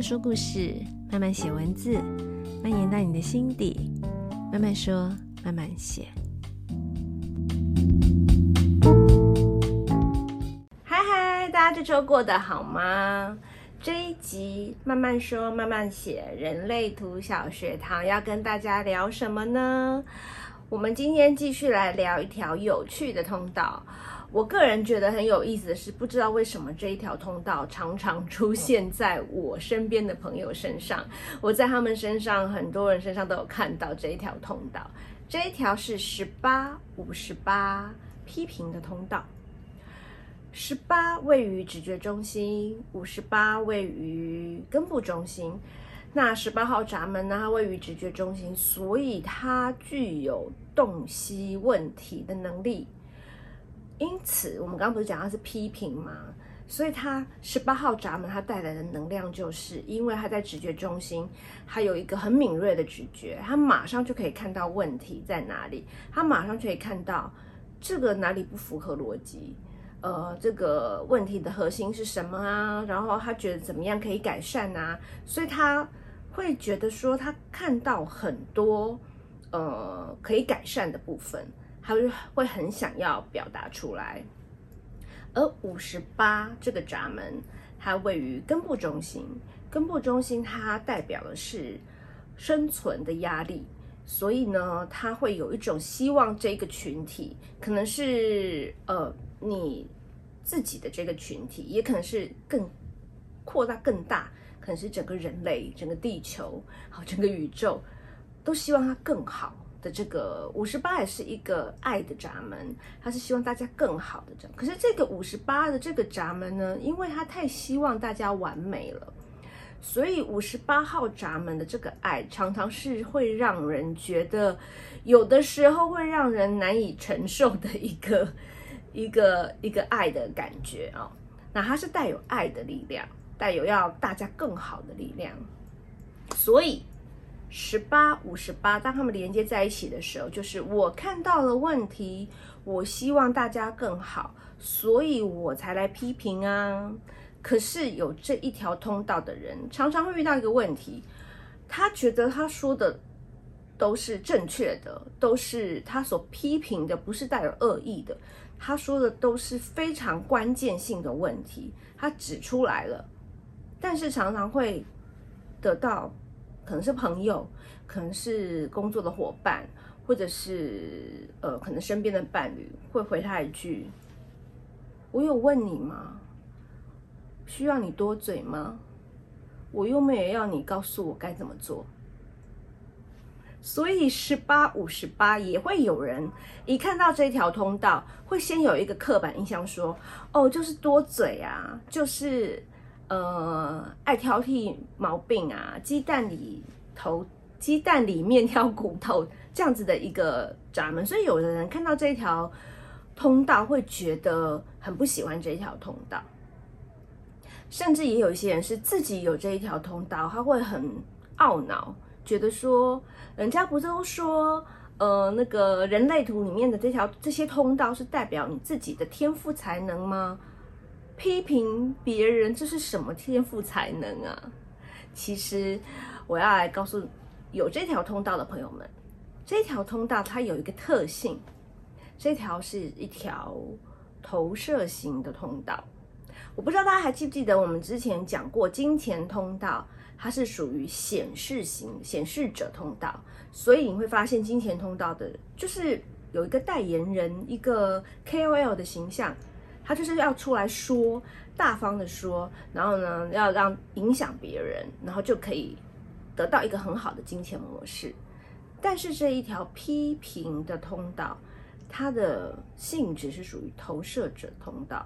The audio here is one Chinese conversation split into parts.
慢说故事，慢慢写文字，蔓延到你的心底。慢慢说，慢慢写。嗨嗨，大家这周过得好吗？这一集慢慢说，慢慢写，人类图小学堂要跟大家聊什么呢？我们今天继续来聊一条有趣的通道。我个人觉得很有意思的是，不知道为什么这一条通道常常出现在我身边的朋友身上。我在他们身上，很多人身上都有看到这一条通道。这一条是十八五十八批评的通道。十八位于直觉中心，五十八位于根部中心。那十八号闸门呢，它位于直觉中心，所以它具有洞悉问题的能力。因此，我们刚刚不是讲它是批评吗？所以他十八号闸门他带来的能量，就是因为他在直觉中心，他有一个很敏锐的直觉，他马上就可以看到问题在哪里，他马上就可以看到这个哪里不符合逻辑，呃，这个问题的核心是什么啊？然后他觉得怎么样可以改善啊？所以他会觉得说，他看到很多呃可以改善的部分。他就会很想要表达出来，而五十八这个闸门，它位于根部中心，根部中心它代表的是生存的压力，所以呢，它会有一种希望这个群体，可能是呃你自己的这个群体，也可能是更扩大更大，可能是整个人类、整个地球、好整个宇宙，都希望它更好。的这个五十八也是一个爱的闸门，他是希望大家更好的这样。可是这个五十八的这个闸门呢，因为他太希望大家完美了，所以五十八号闸门的这个爱常常是会让人觉得，有的时候会让人难以承受的一个一个一个爱的感觉啊、哦。那它是带有爱的力量，带有要大家更好的力量，所以。十八五十八，当他们连接在一起的时候，就是我看到了问题，我希望大家更好，所以我才来批评啊。可是有这一条通道的人，常常会遇到一个问题，他觉得他说的都是正确的，都是他所批评的，不是带有恶意的，他说的都是非常关键性的问题，他指出来了，但是常常会得到。可能是朋友，可能是工作的伙伴，或者是呃，可能身边的伴侣会回他一句：“我有问你吗？需要你多嘴吗？我又没有要你告诉我该怎么做。”所以十八五十八也会有人一看到这条通道，会先有一个刻板印象，说：“哦，就是多嘴啊，就是。”呃，爱挑剔毛病啊，鸡蛋里头，鸡蛋里面挑骨头，这样子的一个闸门，所以有的人看到这一条通道会觉得很不喜欢这一条通道，甚至也有一些人是自己有这一条通道，他会很懊恼，觉得说，人家不都说，呃，那个人类图里面的这条这些通道是代表你自己的天赋才能吗？批评别人，这是什么天赋才能啊？其实我要来告诉有这条通道的朋友们，这条通道它有一个特性，这条是一条投射型的通道。我不知道大家还记不记得我们之前讲过金钱通道，它是属于显示型显示者通道，所以你会发现金钱通道的就是有一个代言人，一个 KOL 的形象。他就是要出来说，大方的说，然后呢，要让影响别人，然后就可以得到一个很好的金钱模式。但是这一条批评的通道，它的性质是属于投射者通道。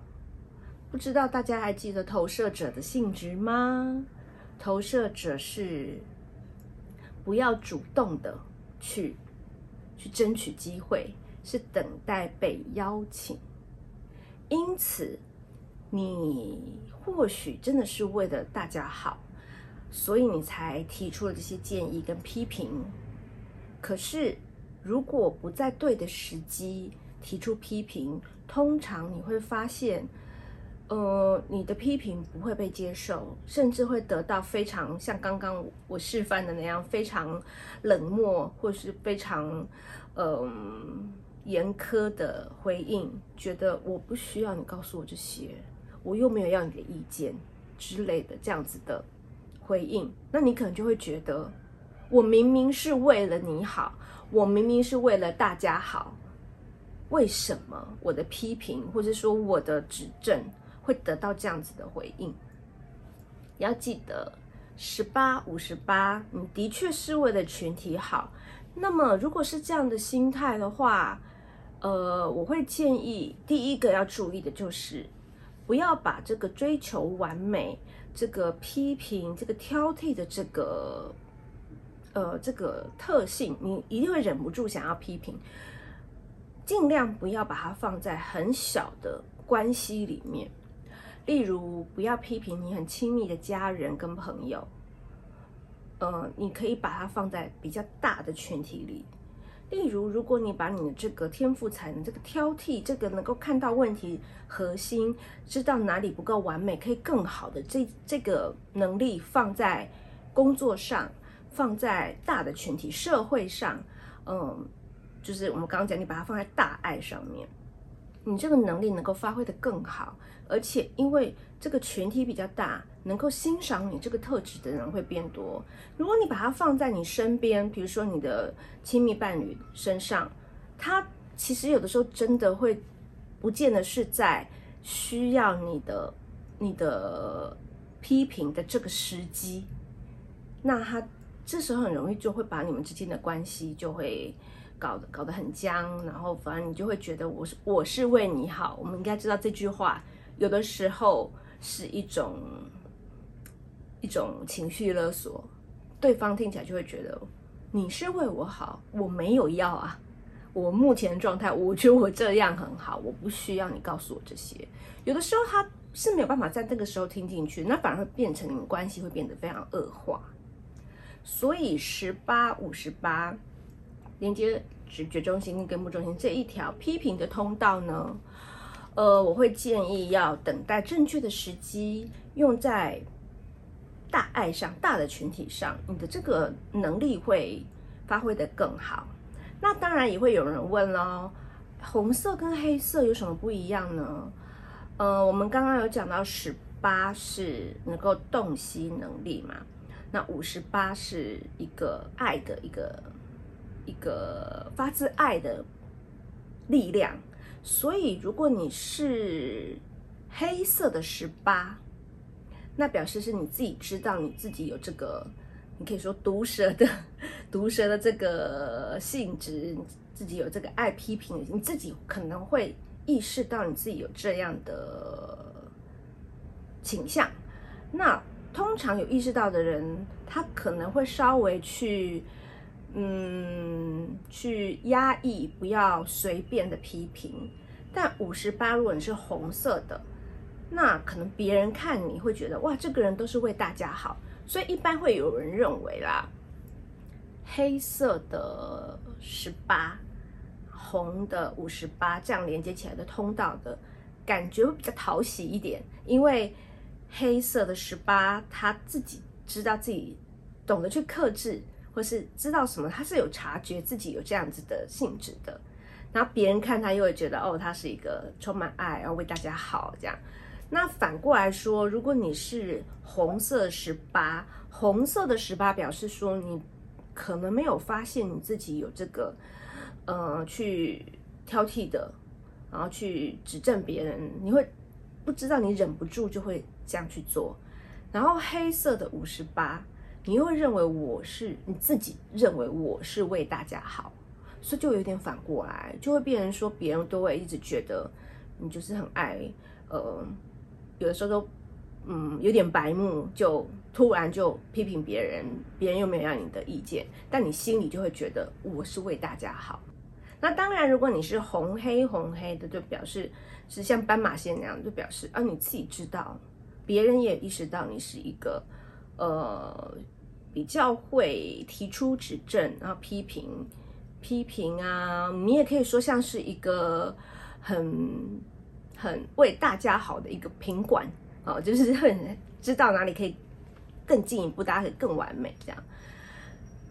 不知道大家还记得投射者的性质吗？投射者是不要主动的去去争取机会，是等待被邀请。因此，你或许真的是为了大家好，所以你才提出了这些建议跟批评。可是，如果不在对的时机提出批评，通常你会发现，呃，你的批评不会被接受，甚至会得到非常像刚刚我示范的那样非常冷漠或是非常嗯、严苛的回应，觉得我不需要你告诉我这些，我又没有要你的意见之类的这样子的回应，那你可能就会觉得，我明明是为了你好，我明明是为了大家好，为什么我的批评或者说我的指正？会得到这样子的回应。你要记得，十八五十八，你的确是为了群体好。那么，如果是这样的心态的话，呃，我会建议第一个要注意的就是，不要把这个追求完美、这个批评、这个挑剔的这个，呃，这个特性，你一定会忍不住想要批评。尽量不要把它放在很小的关系里面。例如，不要批评你很亲密的家人跟朋友，呃，你可以把它放在比较大的群体里。例如，如果你把你的这个天赋才能、这个挑剔、这个能够看到问题核心、知道哪里不够完美，可以更好的这这个能力放在工作上，放在大的群体、社会上，嗯，就是我们刚刚讲，你把它放在大爱上面。你这个能力能够发挥得更好，而且因为这个群体比较大，能够欣赏你这个特质的人会变多。如果你把它放在你身边，比如说你的亲密伴侣身上，他其实有的时候真的会不见得是在需要你的你的批评的这个时机，那他这时候很容易就会把你们之间的关系就会。搞得搞得很僵，然后反正你就会觉得我是我是为你好。我们应该知道这句话有的时候是一种一种情绪勒索，对方听起来就会觉得你是为我好，我没有要啊。我目前的状态，我觉得我这样很好，我不需要你告诉我这些。有的时候他是没有办法在这个时候听进去，那反而会变成你们关系会变得非常恶化。所以十八五十八。连接直觉中心跟根部中心这一条批评的通道呢，呃，我会建议要等待正确的时机，用在大爱上、大的群体上，你的这个能力会发挥得更好。那当然也会有人问喽，红色跟黑色有什么不一样呢？呃，我们刚刚有讲到十八是能够洞悉能力嘛，那五十八是一个爱的一个。一个发自爱的力量，所以如果你是黑色的十八，那表示是你自己知道你自己有这个，你可以说毒舌的 毒舌的这个性质，你自己有这个爱批评，你自己可能会意识到你自己有这样的倾向。那通常有意识到的人，他可能会稍微去。嗯，去压抑，不要随便的批评。但五十八，如果你是红色的，那可能别人看你会觉得，哇，这个人都是为大家好。所以一般会有人认为啦，黑色的十八，红的五十八，这样连接起来的通道的感觉会比较讨喜一点，因为黑色的十八，他自己知道自己懂得去克制。或是知道什么，他是有察觉自己有这样子的性质的，然后别人看他又会觉得哦，他是一个充满爱，然后为大家好这样。那反过来说，如果你是红色十八，红色的十八表示说你可能没有发现你自己有这个呃去挑剔的，然后去指正别人，你会不知道你忍不住就会这样去做。然后黑色的五十八。你又会认为我是你自己认为我是为大家好，所以就有点反过来，就会变成说别人都会一直觉得你就是很爱，呃，有的时候都嗯有点白目，就突然就批评别人，别人又没有要你的意见，但你心里就会觉得我是为大家好。那当然，如果你是红黑红黑的，就表示是像斑马线那样，就表示啊你自己知道，别人也意识到你是一个呃。比较会提出指正，然后批评，批评啊，你也可以说像是一个很很为大家好的一个品管哦，就是很知道哪里可以更进一步，大家可以更完美这样。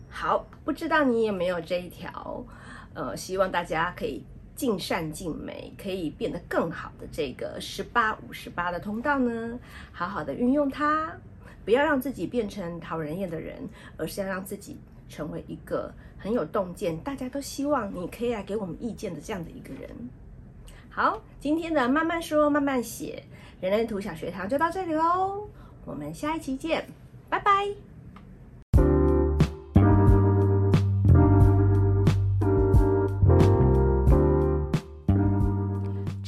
好，不知道你有没有这一条，呃，希望大家可以尽善尽美，可以变得更好的这个十八五十八的通道呢？好好的运用它，不要让自己变成讨人厌的人，而是要让自己成为一个很有洞见，大家都希望你可以来给我们意见的这样的一个人。好，今天的慢慢说慢慢写人类图小学堂就到这里喽，我们下一期见，拜拜。